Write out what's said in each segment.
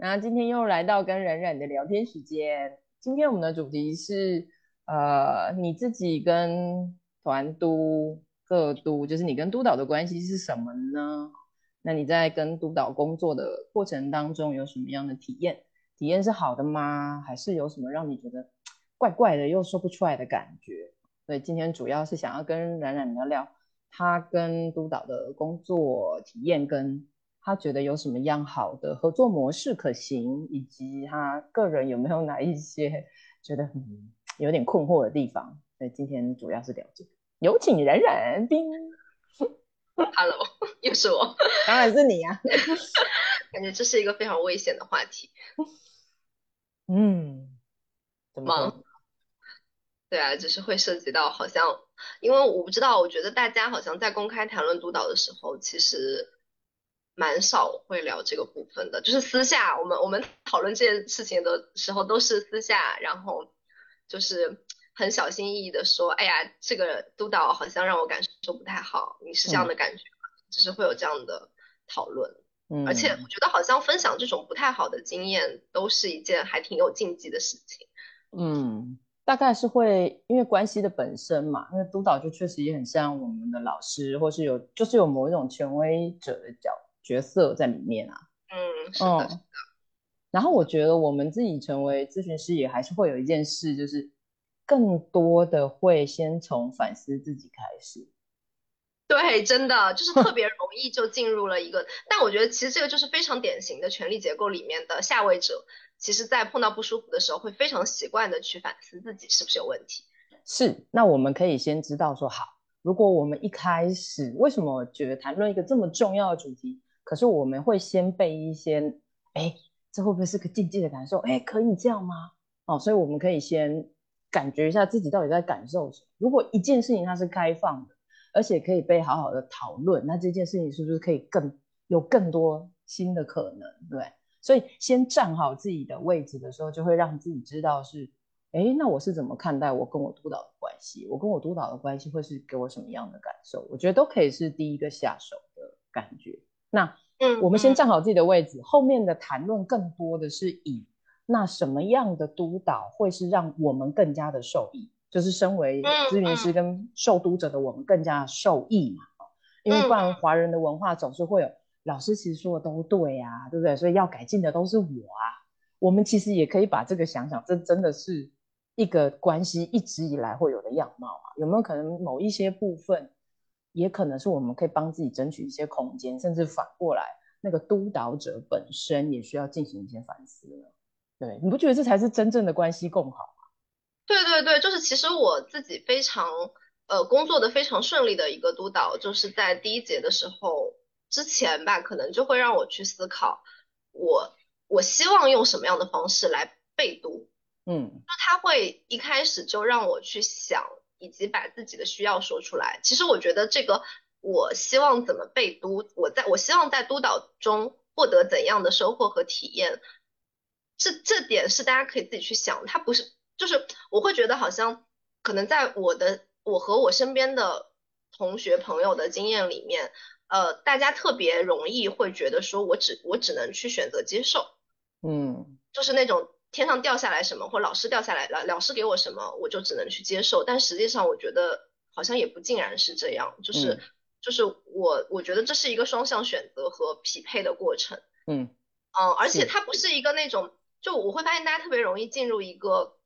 那今天又来到跟冉冉的聊天时间。今天我们的主题是，呃，你自己跟团督、各督，就是你跟督导的关系是什么呢？那你在跟督导工作的过程当中有什么样的体验？体验是好的吗？还是有什么让你觉得怪怪的又说不出来的感觉？所以今天主要是想要跟冉冉聊聊他跟督导的工作体验跟。他觉得有什么样好的合作模式可行，以及他个人有没有哪一些觉得嗯有点困惑的地方？所以今天主要是聊这个。有请冉冉冰。Hello，又是我，当然是你呀。感觉这是一个非常危险的话题。嗯，怎么？对啊，就是会涉及到好像，因为我不知道，我觉得大家好像在公开谈论督导的时候，其实。蛮少会聊这个部分的，就是私下我们我们讨论这件事情的时候都是私下，然后就是很小心翼翼的说，哎呀，这个督导好像让我感受不太好，你是这样的感觉吗？就是会有这样的讨论，嗯，而且我觉得好像分享这种不太好的经验都是一件还挺有禁忌的事情，嗯，大概是会因为关系的本身嘛，因为督导就确实也很像我们的老师，或是有就是有某一种权威者的角。角色在里面啊，嗯，是的，是的。然后我觉得我们自己成为咨询师，也还是会有一件事，就是更多的会先从反思自己开始。对，真的就是特别容易就进入了一个，但我觉得其实这个就是非常典型的权力结构里面的下位者，其实在碰到不舒服的时候，会非常习惯的去反思自己是不是有问题。是，那我们可以先知道说，好，如果我们一开始为什么觉得谈论一个这么重要的主题？可是我们会先被一些，哎，这会不会是个禁忌的感受？哎，可以这样吗？哦，所以我们可以先感觉一下自己到底在感受什么。如果一件事情它是开放的，而且可以被好好的讨论，那这件事情是不是可以更有更多新的可能？对，所以先站好自己的位置的时候，就会让自己知道是，哎，那我是怎么看待我跟我督导的关系？我跟我督导的关系会是给我什么样的感受？我觉得都可以是第一个下手的感觉。那，嗯，我们先站好自己的位置，后面的谈论更多的是以那什么样的督导会是让我们更加的受益，就是身为咨询师跟受督者的我们更加受益嘛。因为不然华人的文化总是会有老师其实说的都对啊，对不对？所以要改进的都是我啊。我们其实也可以把这个想想，这真的是一个关系一直以来会有的样貌啊。有没有可能某一些部分？也可能是我们可以帮自己争取一些空间，甚至反过来，那个督导者本身也需要进行一些反思了。对，你不觉得这才是真正的关系共好吗？对对对，就是其实我自己非常呃工作的非常顺利的一个督导，就是在第一节的时候之前吧，可能就会让我去思考，我我希望用什么样的方式来被督。嗯，就他会一开始就让我去想。以及把自己的需要说出来。其实我觉得这个，我希望怎么被督，我在我希望在督导中获得怎样的收获和体验，这这点是大家可以自己去想。他不是，就是我会觉得好像可能在我的我和我身边的同学朋友的经验里面，呃，大家特别容易会觉得说我只我只能去选择接受，嗯，就是那种。天上掉下来什么，或老师掉下来了，老师给我什么，我就只能去接受。但实际上，我觉得好像也不尽然是这样，就是就是我我觉得这是一个双向选择和匹配的过程。嗯嗯，而且它不是一个那种，就我会发现大家特别容易进入一个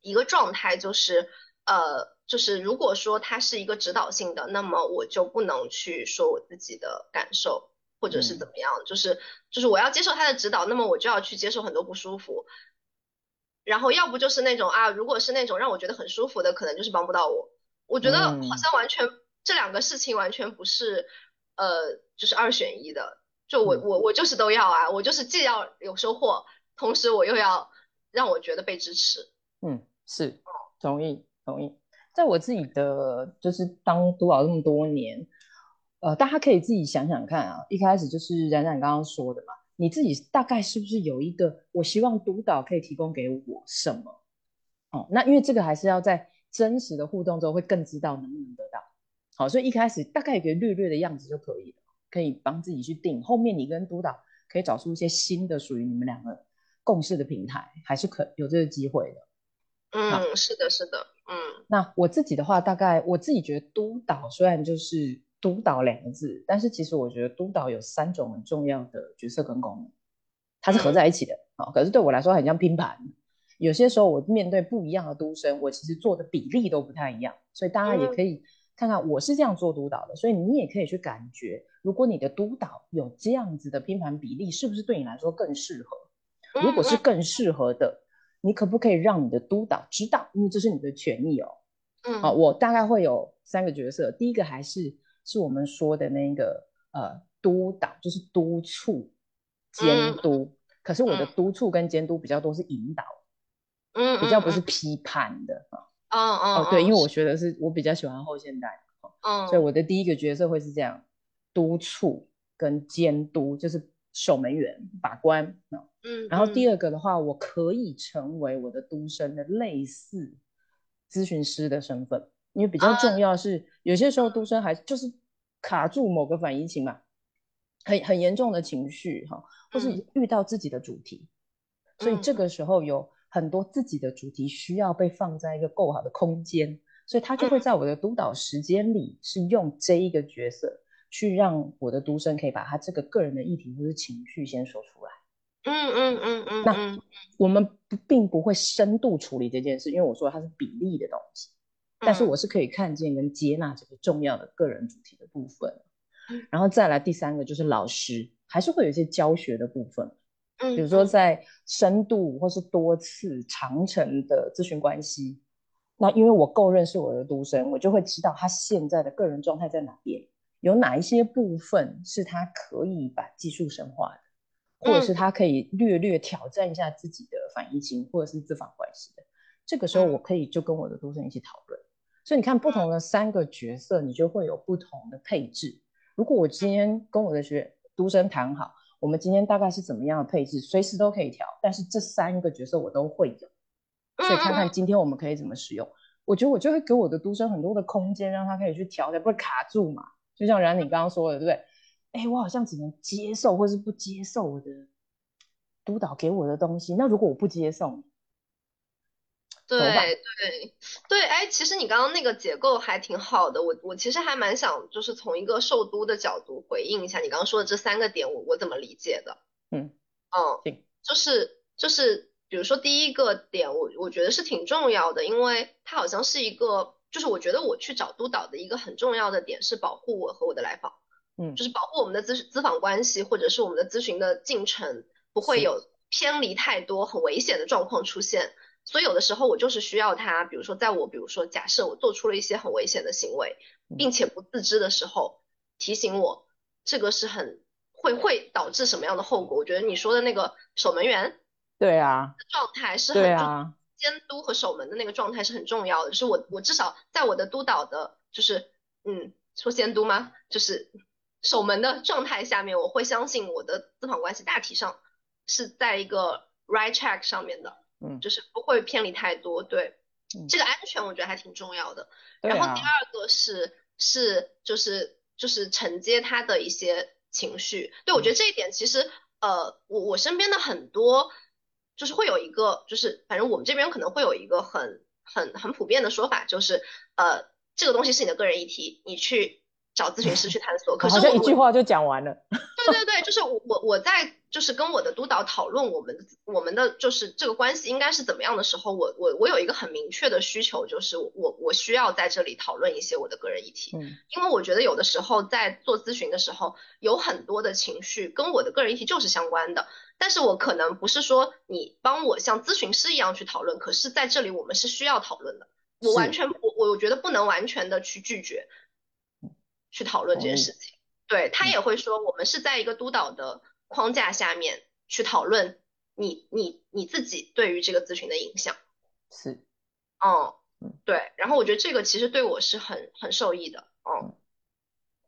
一个状态，就是呃，就是如果说它是一个指导性的，那么我就不能去说我自己的感受，或者是怎么样，就是就是我要接受他的指导，那么我就要去接受很多不舒服。然后要不就是那种啊，如果是那种让我觉得很舒服的，可能就是帮不到我。我觉得好像完全这两个事情完全不是，呃，就是二选一的。就我我我就是都要啊，我就是既要有收获，同时我又要让我觉得被支持。嗯，是，同意同意。在我自己的就是当督导这么多年，呃，大家可以自己想想看啊，一开始就是冉冉刚刚说的嘛。你自己大概是不是有一个？我希望督导可以提供给我什么？哦，那因为这个还是要在真实的互动中会更知道能不能得到。好，所以一开始大概有个略略的样子就可以了，可以帮自己去定。后面你跟督导可以找出一些新的属于你们两个共事的平台，还是可有这个机会的。嗯，是的，是的，嗯。那我自己的话，大概我自己觉得督导虽然就是督导两个字，但是其实我觉得督导有三种很重要的角色跟功能，它是合在一起的啊。可是对我来说很像拼盘，有些时候我面对不一样的督生，我其实做的比例都不太一样，所以大家也可以看看我是这样做督导的，所以你也可以去感觉，如果你的督导有这样子的拼盘比例，是不是对你来说更适合？如果是更适合的。你可不可以让你的督导知道？因为这是你的权益哦。嗯，好，我大概会有三个角色。第一个还是是我们说的那个呃督导，就是督促、监督。可是我的督促跟监督比较多是引导，嗯，比较不是批判的啊。哦哦，对，因为我学的是我比较喜欢后现代，嗯，所以我的第一个角色会是这样：督促跟监督，就是守门员、把关啊。嗯，然后第二个的话，我可以成为我的督生的类似咨询师的身份，因为比较重要是有些时候独生还就是卡住某个反移情嘛，很很严重的情绪哈，或是遇到自己的主题，所以这个时候有很多自己的主题需要被放在一个够好的空间，所以他就会在我的督导时间里是用这一个角色去让我的独生可以把他这个个人的议题或是情绪先说出来。嗯嗯嗯嗯，那我们不并不会深度处理这件事，因为我说它是比例的东西，但是我是可以看见跟接纳这个重要的个人主题的部分。然后再来第三个就是老师，还是会有一些教学的部分，嗯，比如说在深度或是多次长程的咨询关系，那因为我够认识我的读生，我就会知道他现在的个人状态在哪边，有哪一些部分是他可以把技术深化的。或者是他可以略略挑战一下自己的反应情，或者是自访关系的，这个时候我可以就跟我的督生一起讨论。所以你看，不同的三个角色，你就会有不同的配置。如果我今天跟我的学督生谈好，我们今天大概是怎么样的配置，随时都可以调。但是这三个角色我都会有，所以看看今天我们可以怎么使用。我觉得我就会给我的督生很多的空间，让他可以去调，才不会卡住嘛。就像然你刚刚说的，对不对？哎，我好像只能接受或是不接受我的督导给我的东西。那如果我不接受，对对对，哎，其实你刚刚那个结构还挺好的。我我其实还蛮想，就是从一个受督的角度回应一下你刚刚说的这三个点，我我怎么理解的？嗯嗯，就是就是，比如说第一个点，我我觉得是挺重要的，因为它好像是一个，就是我觉得我去找督导的一个很重要的点是保护我和我的来访。嗯，就是保护我们的咨咨访关系，或者是我们的咨询的进程不会有偏离太多很危险的状况出现。所以有的时候我就是需要他，比如说在我比如说假设我做出了一些很危险的行为，并且不自知的时候，提醒我这个是很会会导致什么样的后果。我觉得你说的那个守门员，对啊，状态是很监督和守门的那个状态是很重要的。就是我我至少在我的督导的，就是嗯，说监督吗？就是。守门的状态下面，我会相信我的咨访关系大体上是在一个 right track 上面的，嗯，就是不会偏离太多。对，这个安全我觉得还挺重要的。然后第二个是是就是就是承接他的一些情绪。对我觉得这一点其实呃，我我身边的很多就是会有一个就是反正我们这边可能会有一个很很很普遍的说法，就是呃这个东西是你的个人议题，你去。找咨询师去探索，可是好像一句话就讲完了。对对对，就是我我我在就是跟我的督导讨论我们我们的就是这个关系应该是怎么样的时候，我我我有一个很明确的需求，就是我我需要在这里讨论一些我的个人议题，嗯，因为我觉得有的时候在做咨询的时候，有很多的情绪跟我的个人议题就是相关的，但是我可能不是说你帮我像咨询师一样去讨论，可是在这里我们是需要讨论的，我完全我我觉得不能完全的去拒绝。去讨论这件事情，对他也会说，我们是在一个督导的框架下面去讨论你你你自己对于这个咨询的影响，是，嗯，对，然后我觉得这个其实对我是很很受益的，嗯，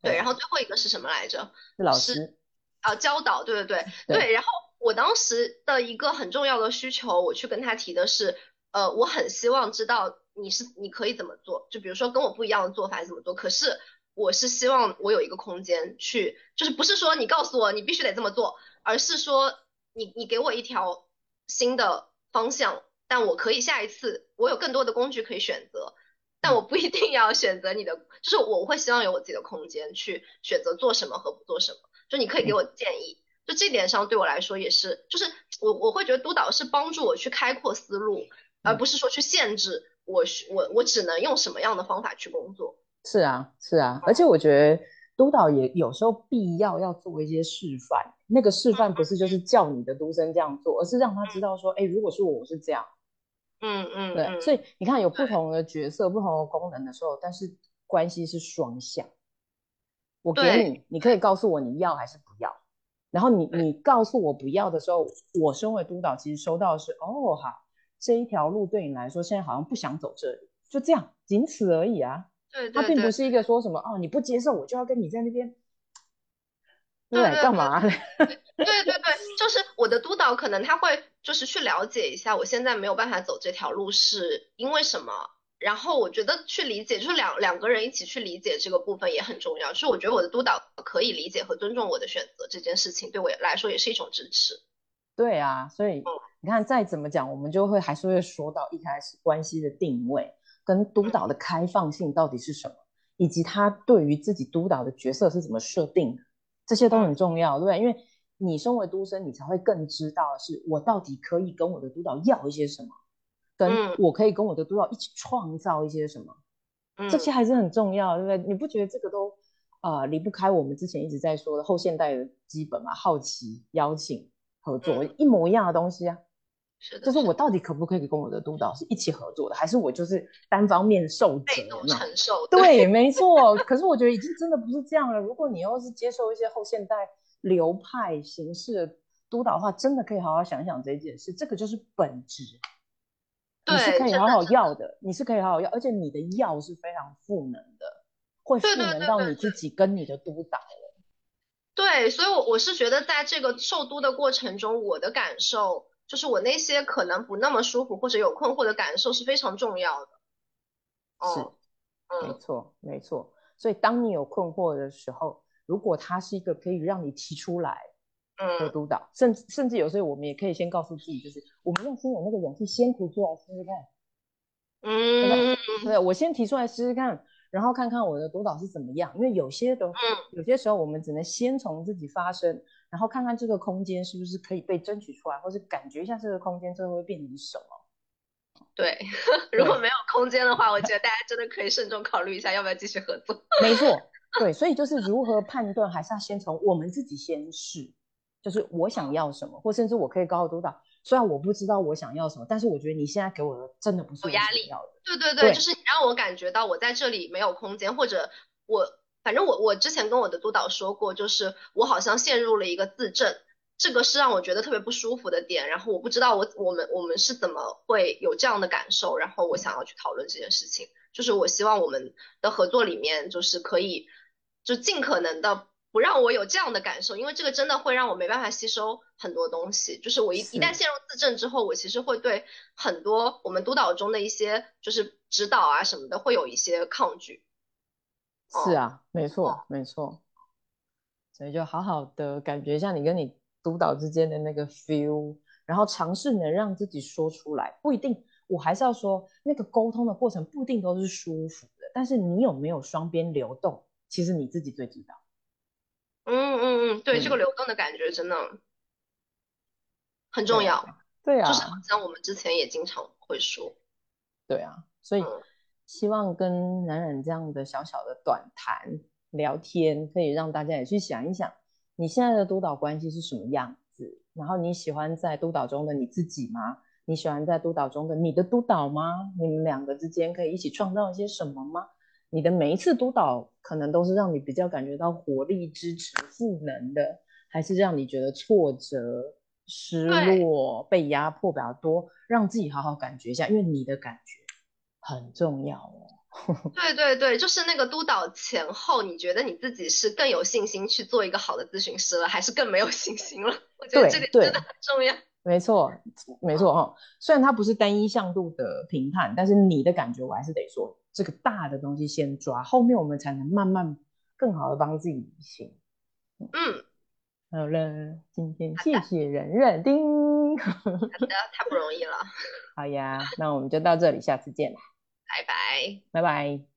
对，然后最后一个是什么来着？老师啊，教导，对对对对，然后我当时的一个很重要的需求，我去跟他提的是，呃，我很希望知道你是你可以怎么做，就比如说跟我不一样的做法怎么做，可是。我是希望我有一个空间去，就是不是说你告诉我你必须得这么做，而是说你你给我一条新的方向，但我可以下一次我有更多的工具可以选择，但我不一定要选择你的，就是我会希望有我自己的空间去选择做什么和不做什么，就你可以给我建议，就这点上对我来说也是，就是我我会觉得督导是帮助我去开阔思路，而不是说去限制我我我只能用什么样的方法去工作。是啊是啊，而且我觉得。督导也有时候必要要做一些示范，那个示范不是就是叫你的督生这样做，而是让他知道说，哎，如果是我是这样，嗯嗯，对，所以你看有不同的角色、不同的功能的时候，但是关系是双向。我给你，你可以告诉我你要还是不要，然后你你告诉我不要的时候，我身为督导其实收到的是，哦，好，这一条路对你来说现在好像不想走这里，就这样，仅此而已啊。对，他并不是一个说什么哦，你不接受我就要跟你在那边，对，干嘛？对对对，就是我的督导可能他会就是去了解一下，我现在没有办法走这条路是因为什么，然后我觉得去理解，就是两两个人一起去理解这个部分也很重要。就是我觉得我的督导可以理解和尊重我的选择这件事情，对我来说也是一种支持。对啊，所以你看再怎么讲，我们就会还是会说到一开始关系的定位。跟督导的开放性到底是什么，以及他对于自己督导的角色是怎么设定的，这些都很重要，对不对？因为你身为督生，你才会更知道是我到底可以跟我的督导要一些什么，跟我可以跟我的督导一起创造一些什么，这些还是很重要，对不对？你不觉得这个都啊离不开我们之前一直在说的后现代的基本嘛？好奇、邀请、合作，一模一样的东西啊。就是我到底可不可以跟我的督导是一起合作的，还是我就是单方面受责承受？对，没错。可是我觉得已经真的不是这样了。如果你要是接受一些后现代流派形式的督导的话，真的可以好好想想这件事。这个就是本质，你是可以好好要的，你是可以好好要，而且你的要是非常赋能的，会赋能到你自己跟你的督导对，所以，我我是觉得在这个受督的过程中，我的感受。就是我那些可能不那么舒服或者有困惑的感受是非常重要的。是，没错，没错。所以当你有困惑的时候，如果它是一个可以让你提出来的督导，甚至甚至有时候我们也可以先告诉自己，就是我们要先有那个勇气，先提出来试试看。嗯，对，我先提出来试试看。然后看看我的督导是怎么样，因为有些的，有些时候我们只能先从自己发声，然后看看这个空间是不是可以被争取出来，或是感觉一下这个空间最后会变成什么。对，如果没有空间的话，我觉得大家真的可以慎重考虑一下要不要继续合作。没错，对，所以就是如何判断，还是要先从我们自己先试，就是我想要什么，或甚至我可以告诉督导。虽然我不知道我想要什么，但是我觉得你现在给我的真的不是我压力要的。对对对，就是你让我感觉到我在这里没有空间，或者我反正我我之前跟我的督导说过，就是我好像陷入了一个自证，这个是让我觉得特别不舒服的点。然后我不知道我我们我们是怎么会有这样的感受，然后我想要去讨论这件事情。就是我希望我们的合作里面就是可以就尽可能的。不让我有这样的感受，因为这个真的会让我没办法吸收很多东西。就是我一一旦陷入自证之后，我其实会对很多我们督导中的一些就是指导啊什么的会有一些抗拒。是啊，没错，没错。所以就好好的感觉一下你跟你督导之间的那个 feel，然后尝试能让自己说出来。不一定，我还是要说，那个沟通的过程不一定都是舒服的，但是你有没有双边流动，其实你自己最知道。嗯嗯嗯，对，这个流动的感觉真的很重要。对啊，就是好像我们之前也经常会说。对啊，所以希望跟冉冉这样的小小的短谈聊天，可以让大家也去想一想，你现在的督导关系是什么样子？然后你喜欢在督导中的你自己吗？你喜欢在督导中的你的督导吗？你们两个之间可以一起创造一些什么吗？你的每一次督导，可能都是让你比较感觉到活力、支持、赋能的，还是让你觉得挫折、失落、被压迫比较多？让自己好好感觉一下，因为你的感觉很重要哦。对对对，就是那个督导前后，你觉得你自己是更有信心去做一个好的咨询师了，还是更没有信心了？我觉得这个真的很重要。没错，没错哈。虽然它不是单一向度的评判，但是你的感觉我还是得说。这个大的东西先抓，后面我们才能慢慢更好的帮自己理清。嗯，好了，今天谢谢冉冉丁。好的，太不容易了。好呀，那我们就到这里，下次见啦，拜拜。拜拜。